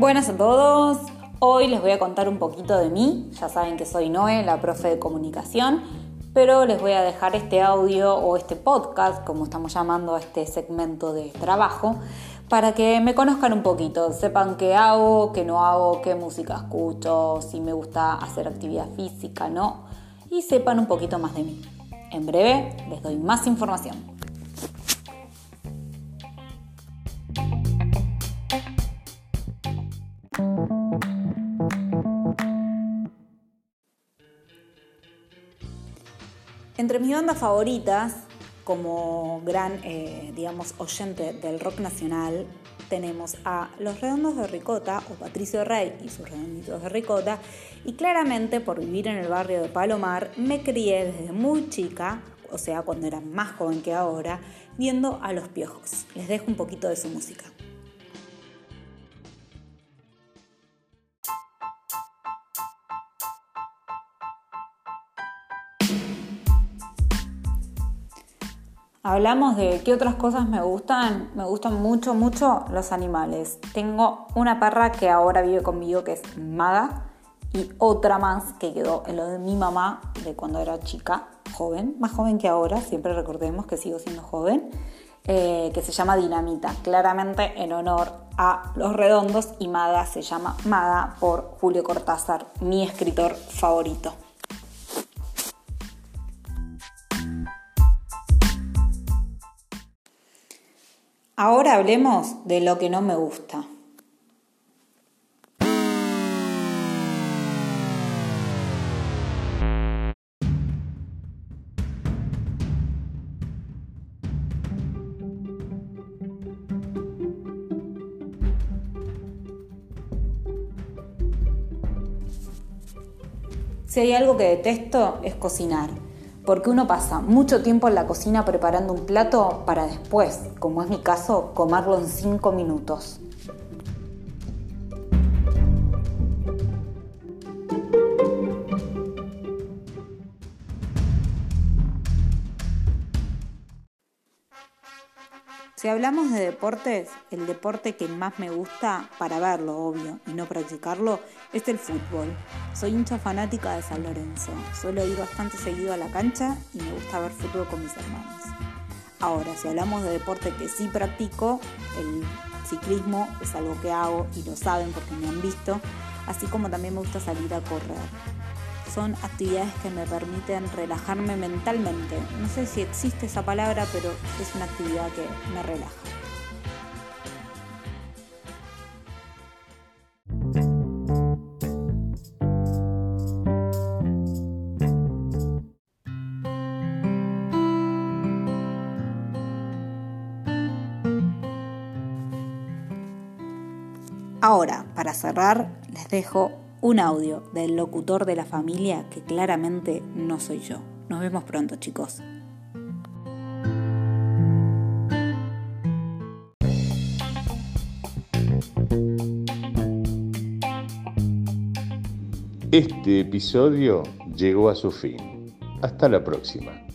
Buenas a todos. Hoy les voy a contar un poquito de mí. Ya saben que soy Noé, la profe de comunicación, pero les voy a dejar este audio o este podcast, como estamos llamando a este segmento de trabajo, para que me conozcan un poquito, sepan qué hago, qué no hago, qué música escucho, si me gusta hacer actividad física, no, y sepan un poquito más de mí. En breve les doy más información. Entre mis bandas favoritas, como gran, eh, digamos, oyente del rock nacional, tenemos a Los Redondos de Ricota o Patricio Rey y sus Redonditos de Ricota. Y claramente por vivir en el barrio de Palomar me crié desde muy chica, o sea, cuando era más joven que ahora, viendo a los piojos. Les dejo un poquito de su música. Hablamos de qué otras cosas me gustan. Me gustan mucho, mucho los animales. Tengo una perra que ahora vive conmigo que es Maga y otra más que quedó en lo de mi mamá de cuando era chica, joven, más joven que ahora, siempre recordemos que sigo siendo joven, eh, que se llama Dinamita, claramente en honor a Los Redondos y Maga se llama Maga por Julio Cortázar, mi escritor favorito. Ahora hablemos de lo que no me gusta. Si hay algo que detesto es cocinar porque uno pasa mucho tiempo en la cocina preparando un plato para después, como es mi caso, comerlo en 5 minutos. Si hablamos de deportes, el deporte que más me gusta para verlo, obvio, y no practicarlo, es el fútbol. Soy hincha fanática de San Lorenzo. Suelo ir bastante seguido a la cancha y me gusta ver fútbol con mis hermanos. Ahora, si hablamos de deporte que sí practico, el ciclismo es algo que hago y lo saben porque me han visto, así como también me gusta salir a correr son actividades que me permiten relajarme mentalmente. No sé si existe esa palabra, pero es una actividad que me relaja. Ahora, para cerrar, les dejo un audio del locutor de la familia que claramente no soy yo. Nos vemos pronto, chicos. Este episodio llegó a su fin. Hasta la próxima.